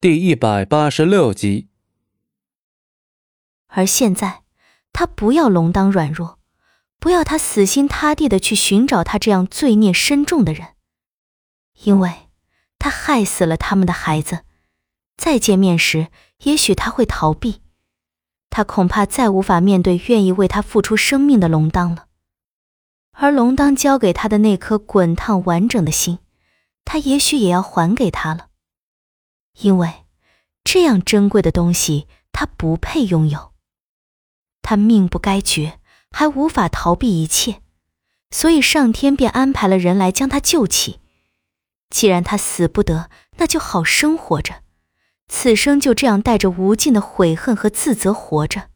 第一百八十六集。而现在，他不要龙当软弱，不要他死心塌地的去寻找他这样罪孽深重的人，因为他害死了他们的孩子。再见面时，也许他会逃避，他恐怕再无法面对愿意为他付出生命的龙当了。而龙当交给他的那颗滚烫完整的心，他也许也要还给他了。因为这样珍贵的东西，他不配拥有。他命不该绝，还无法逃避一切，所以上天便安排了人来将他救起。既然他死不得，那就好生活着，此生就这样带着无尽的悔恨和自责活着。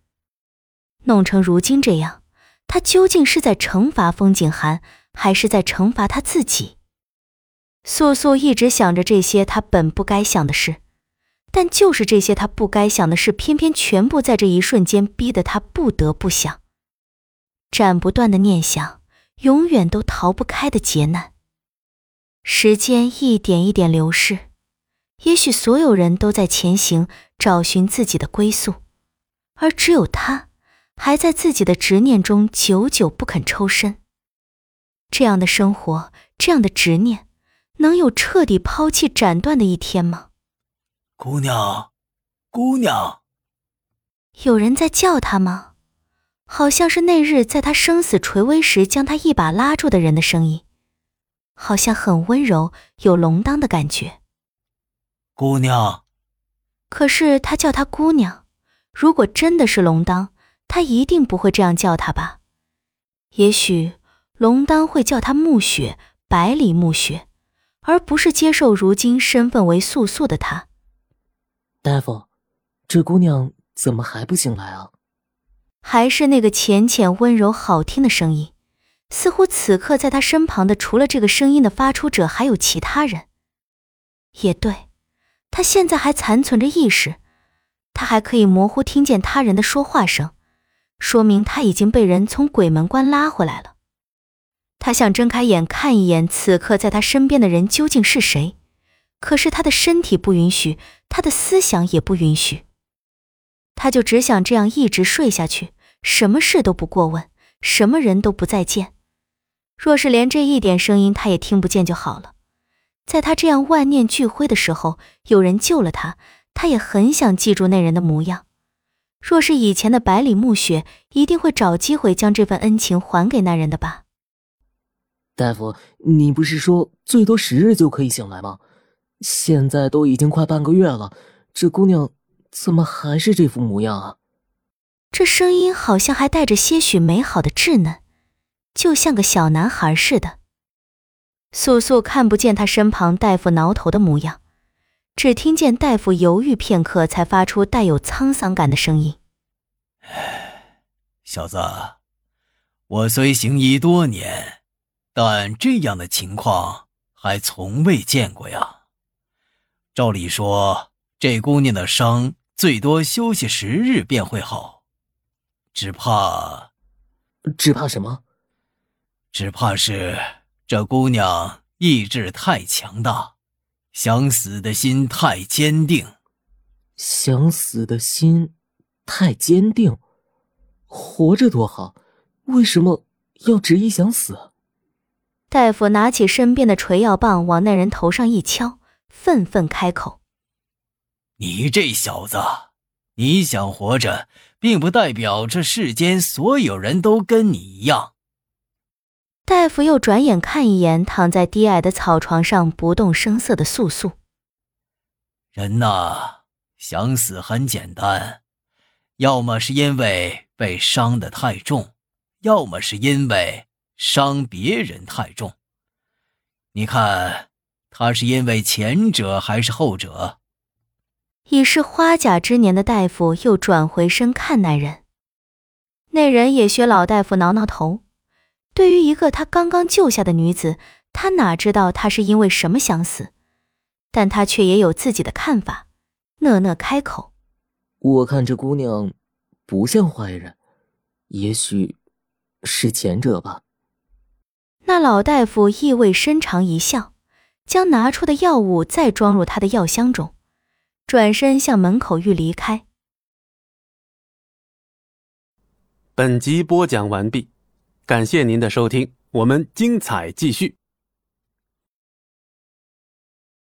弄成如今这样，他究竟是在惩罚风景寒，还是在惩罚他自己？素素一直想着这些她本不该想的事，但就是这些她不该想的事，偏偏全部在这一瞬间逼得她不得不想。斩不断的念想，永远都逃不开的劫难。时间一点一点流逝，也许所有人都在前行，找寻自己的归宿，而只有他，还在自己的执念中久久不肯抽身。这样的生活，这样的执念。能有彻底抛弃、斩断的一天吗？姑娘，姑娘，有人在叫他吗？好像是那日在他生死垂危时将他一把拉住的人的声音，好像很温柔，有龙当的感觉。姑娘，可是他叫她姑娘，如果真的是龙当，他一定不会这样叫她吧？也许龙当会叫她暮雪，百里暮雪。而不是接受如今身份为素素的她。大夫，这姑娘怎么还不醒来啊？还是那个浅浅温柔好听的声音，似乎此刻在他身旁的除了这个声音的发出者，还有其他人。也对，他现在还残存着意识，他还可以模糊听见他人的说话声，说明他已经被人从鬼门关拉回来了。他想睁开眼看一眼，此刻在他身边的人究竟是谁？可是他的身体不允许，他的思想也不允许。他就只想这样一直睡下去，什么事都不过问，什么人都不再见。若是连这一点声音他也听不见就好了。在他这样万念俱灰的时候，有人救了他，他也很想记住那人的模样。若是以前的百里暮雪，一定会找机会将这份恩情还给那人的吧。大夫，你不是说最多十日就可以醒来吗？现在都已经快半个月了，这姑娘怎么还是这副模样啊？这声音好像还带着些许美好的稚嫩，就像个小男孩似的。素素看不见他身旁大夫挠头的模样，只听见大夫犹豫片刻，才发出带有沧桑感的声音：“小子，我虽行医多年。”但这样的情况还从未见过呀。照理说，这姑娘的伤最多休息十日便会好，只怕……只怕什么？只怕是这姑娘意志太强大，想死的心太坚定。想死的心太坚定，活着多好，为什么要执意想死？大夫拿起身边的锤药棒，往那人头上一敲，愤愤开口：“你这小子，你想活着，并不代表这世间所有人都跟你一样。”大夫又转眼看一眼躺在低矮的草床上不动声色的素素：“人呐，想死很简单，要么是因为被伤得太重，要么是因为……”伤别人太重，你看他是因为前者还是后者？已是花甲之年的大夫又转回身看那人，那人也学老大夫挠挠头。对于一个他刚刚救下的女子，他哪知道她是因为什么想死？但他却也有自己的看法，讷讷开口：“我看这姑娘不像坏人，也许是前者吧。”那老大夫意味深长一笑，将拿出的药物再装入他的药箱中，转身向门口欲离开。本集播讲完毕，感谢您的收听，我们精彩继续。